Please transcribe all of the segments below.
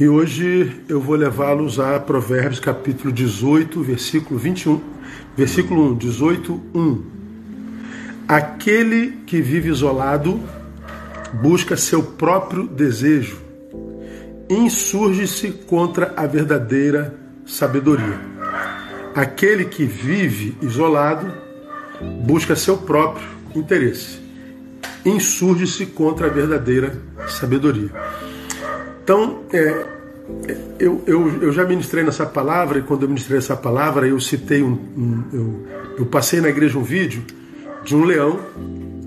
E hoje eu vou levá-los a Provérbios capítulo 18, versículo 21, versículo 1, 18, 1. Aquele que vive isolado busca seu próprio desejo, insurge-se contra a verdadeira sabedoria. Aquele que vive isolado busca seu próprio interesse, insurge-se contra a verdadeira sabedoria. Então, é, eu, eu, eu já ministrei nessa palavra, e quando eu ministrei essa palavra, eu citei um. um eu, eu passei na igreja um vídeo de um leão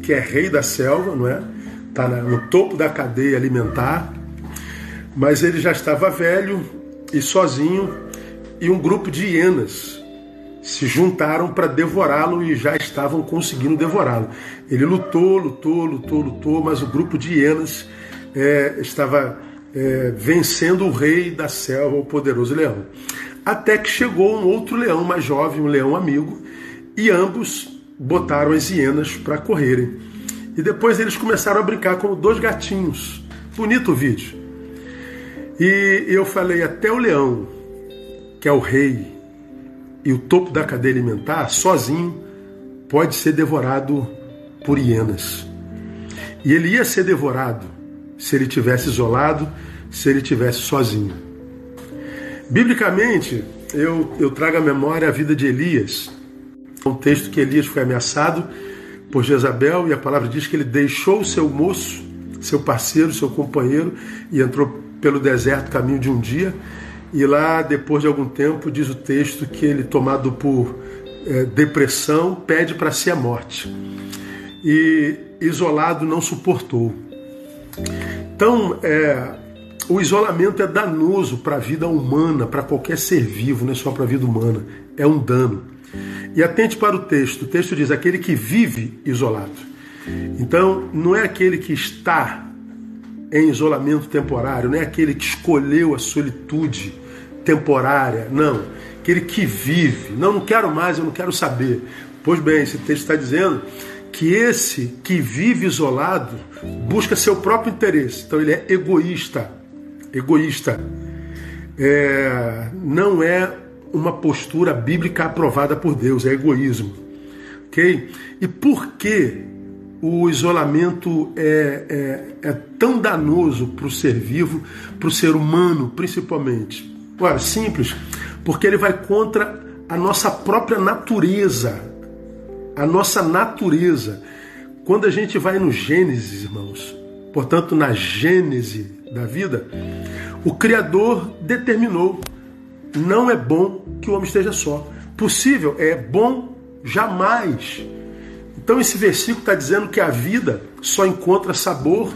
que é rei da selva, não é? Está no topo da cadeia alimentar, mas ele já estava velho e sozinho, e um grupo de hienas se juntaram para devorá-lo e já estavam conseguindo devorá-lo. Ele lutou, lutou, lutou, lutou, mas o grupo de hienas é, estava é, vencendo o rei da selva, o poderoso leão. Até que chegou um outro leão mais jovem, um leão amigo, e ambos botaram as hienas para correrem. E depois eles começaram a brincar como dois gatinhos. Bonito o vídeo. E eu falei, até o leão, que é o rei e o topo da cadeia alimentar, sozinho, pode ser devorado por hienas. E ele ia ser devorado se ele tivesse isolado, se ele tivesse sozinho. Biblicamente, eu, eu trago à memória a vida de Elias. Um texto que Elias foi ameaçado por Jezabel e a palavra diz que ele deixou seu moço, seu parceiro, seu companheiro e entrou pelo deserto caminho de um dia. E lá, depois de algum tempo, diz o texto que ele, tomado por é, depressão, pede para si a morte. E isolado não suportou. Então, é, o isolamento é danoso para a vida humana, para qualquer ser vivo, não é só para a vida humana. É um dano. E atente para o texto. O texto diz: aquele que vive isolado. Então, não é aquele que está em isolamento temporário, não é aquele que escolheu a solitude temporária, não. Aquele que vive. Não, não quero mais, eu não quero saber. Pois bem, esse texto está dizendo que esse que vive isolado busca seu próprio interesse. Então ele é egoísta. Egoísta. É, não é uma postura bíblica aprovada por Deus, é egoísmo. Ok? E por que o isolamento é, é, é tão danoso para o ser vivo, para o ser humano principalmente? Ué, simples, porque ele vai contra a nossa própria natureza a nossa natureza. Quando a gente vai no Gênesis, irmãos, portanto, na Gênese da vida, o Criador determinou: não é bom que o homem esteja só. Possível é bom jamais. Então, esse versículo está dizendo que a vida só encontra sabor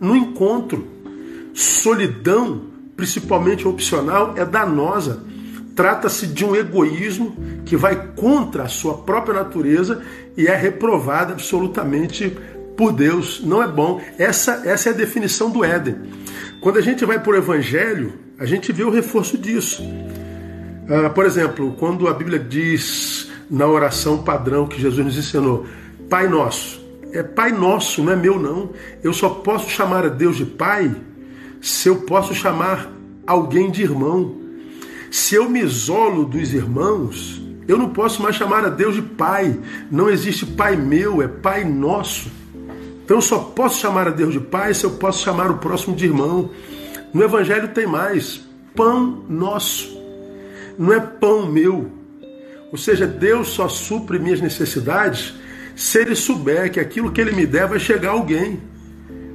no encontro. Solidão, principalmente opcional, é danosa. Trata-se de um egoísmo que vai contra a sua própria natureza e é reprovada absolutamente por Deus. Não é bom. Essa, essa é a definição do Éden. Quando a gente vai para o Evangelho, a gente vê o reforço disso. Ah, por exemplo, quando a Bíblia diz na oração padrão que Jesus nos ensinou, Pai Nosso. É Pai Nosso, não é meu não. Eu só posso chamar a Deus de Pai se eu posso chamar alguém de irmão. Se eu me isolo dos irmãos, eu não posso mais chamar a Deus de Pai. Não existe Pai meu, é Pai nosso. Então eu só posso chamar a Deus de Pai se eu posso chamar o próximo de irmão. No Evangelho tem mais: pão nosso. Não é pão meu. Ou seja, Deus só supre minhas necessidades se Ele souber que aquilo que Ele me der vai chegar a alguém.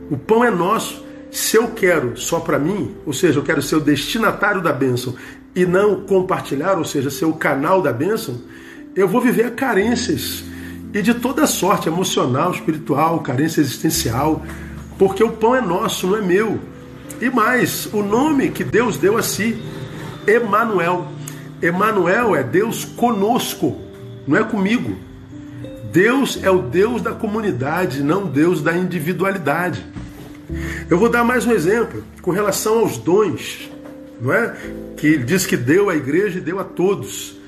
O pão é nosso. Se eu quero só para mim, ou seja, eu quero ser o destinatário da bênção e não compartilhar, ou seja, ser o canal da bênção, eu vou viver carências e de toda sorte, emocional, espiritual, carência existencial, porque o pão é nosso, não é meu. E mais, o nome que Deus deu a si, Emanuel. Emanuel é Deus conosco, não é comigo. Deus é o Deus da comunidade, não Deus da individualidade. Eu vou dar mais um exemplo com relação aos dons, não é? Que diz que deu à igreja e deu a todos.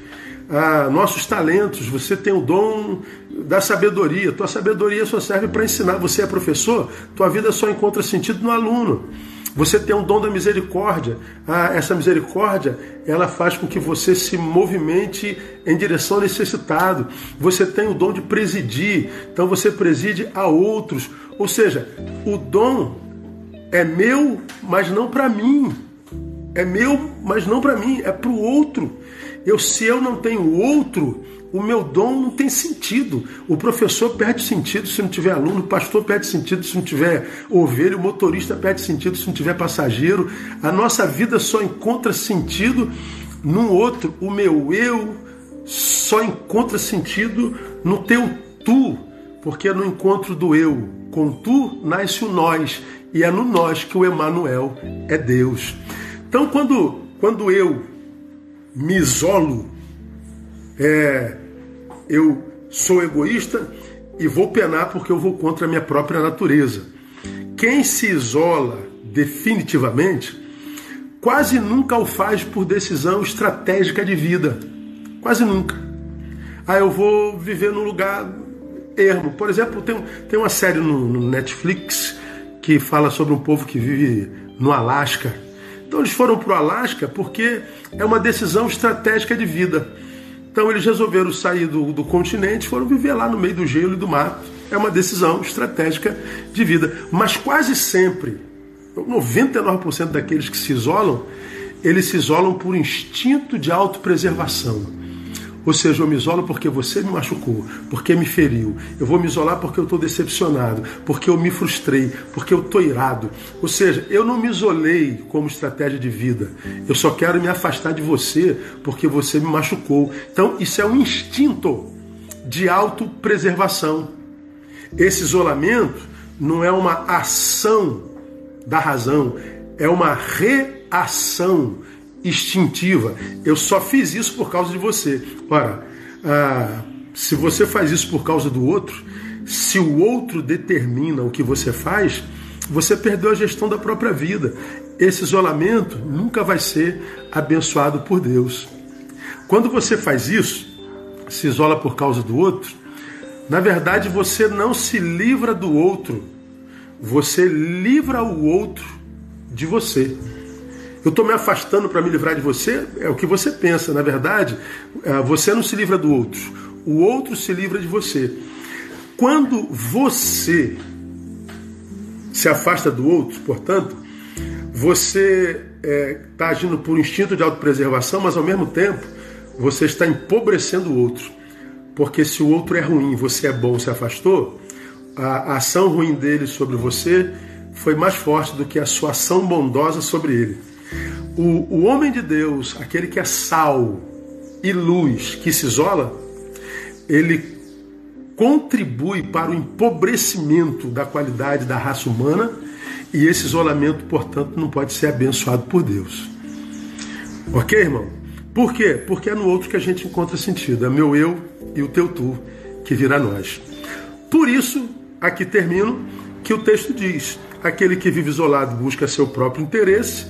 Ah, nossos talentos, você tem o dom da sabedoria. Tua sabedoria só serve para ensinar. Você é professor, tua vida só encontra sentido no aluno. Você tem um dom da misericórdia. Ah, essa misericórdia, ela faz com que você se movimente em direção ao necessitado. Você tem o dom de presidir. Então você preside a outros. Ou seja, o dom é meu, mas não para mim. É meu, mas não para mim, é para o outro. Eu, se eu não tenho outro, o meu dom não tem sentido. O professor perde sentido se não tiver aluno, o pastor perde sentido se não tiver ovelha, o motorista perde sentido se não tiver passageiro. A nossa vida só encontra sentido num outro. O meu eu só encontra sentido no teu tu, porque no encontro do eu com tu nasce o nós, e é no nós que o Emanuel é Deus. Então, quando, quando eu me isolo, é, eu sou egoísta e vou penar porque eu vou contra a minha própria natureza. Quem se isola definitivamente quase nunca o faz por decisão estratégica de vida. Quase nunca. Ah, eu vou viver num lugar ermo. Por exemplo, tem, tem uma série no, no Netflix que fala sobre um povo que vive no Alasca. Então eles foram para o Alasca porque é uma decisão estratégica de vida. Então eles resolveram sair do, do continente, foram viver lá no meio do gelo e do mato. É uma decisão estratégica de vida. Mas quase sempre, 99% daqueles que se isolam, eles se isolam por instinto de autopreservação. Ou seja, eu me isolo porque você me machucou, porque me feriu. Eu vou me isolar porque eu estou decepcionado, porque eu me frustrei, porque eu estou irado. Ou seja, eu não me isolei como estratégia de vida. Eu só quero me afastar de você porque você me machucou. Então, isso é um instinto de autopreservação. Esse isolamento não é uma ação da razão, é uma reação instintiva. Eu só fiz isso por causa de você. Ora, ah, se você faz isso por causa do outro, se o outro determina o que você faz, você perdeu a gestão da própria vida. Esse isolamento nunca vai ser abençoado por Deus. Quando você faz isso, se isola por causa do outro, na verdade você não se livra do outro, você livra o outro de você. Eu estou me afastando para me livrar de você, é o que você pensa. Na verdade, é, você não se livra do outro, o outro se livra de você. Quando você se afasta do outro, portanto, você está é, tá agindo por instinto de autopreservação, mas ao mesmo tempo você está empobrecendo o outro. Porque se o outro é ruim, você é bom, se afastou, a ação ruim dele sobre você foi mais forte do que a sua ação bondosa sobre ele. O, o homem de Deus, aquele que é sal e luz, que se isola, ele contribui para o empobrecimento da qualidade da raça humana e esse isolamento, portanto, não pode ser abençoado por Deus. Ok, irmão? Por quê? Porque é no outro que a gente encontra sentido. É meu eu e o teu tu que virá nós. Por isso, aqui termino que o texto diz: aquele que vive isolado busca seu próprio interesse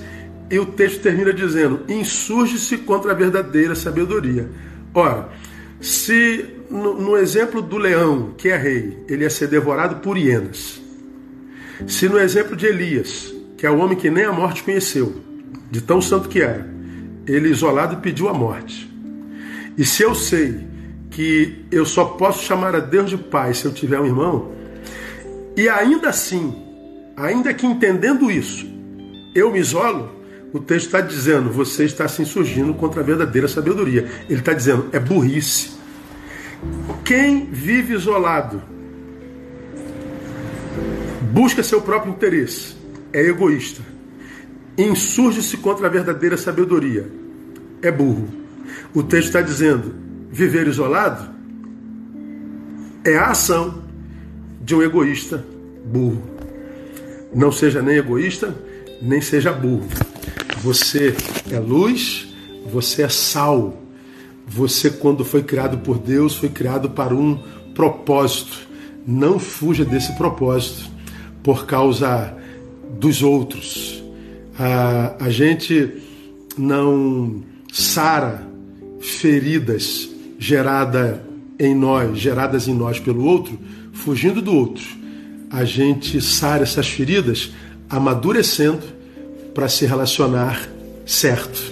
e o texto termina dizendo: insurge-se contra a verdadeira sabedoria. Ora, se no, no, exemplo do leão, que é rei, ele ia ser devorado por hienas. Se no exemplo de Elias, que é o homem que nem a morte conheceu, de tão santo que era, ele isolado pediu a morte. E se eu sei que eu só posso chamar a Deus de Pai se eu tiver um irmão, e ainda assim, ainda que entendendo isso, eu me isolo, o texto está dizendo, você está se insurgindo contra a verdadeira sabedoria. Ele está dizendo, é burrice. Quem vive isolado busca seu próprio interesse, é egoísta. Insurge-se contra a verdadeira sabedoria, é burro. O texto está dizendo, viver isolado é a ação de um egoísta burro. Não seja nem egoísta, nem seja burro. Você é luz, você é sal. Você, quando foi criado por Deus, foi criado para um propósito. Não fuja desse propósito por causa dos outros. A, a gente não sara feridas gerada em nós, geradas em nós pelo outro, fugindo do outro. A gente sara essas feridas amadurecendo para se relacionar certo.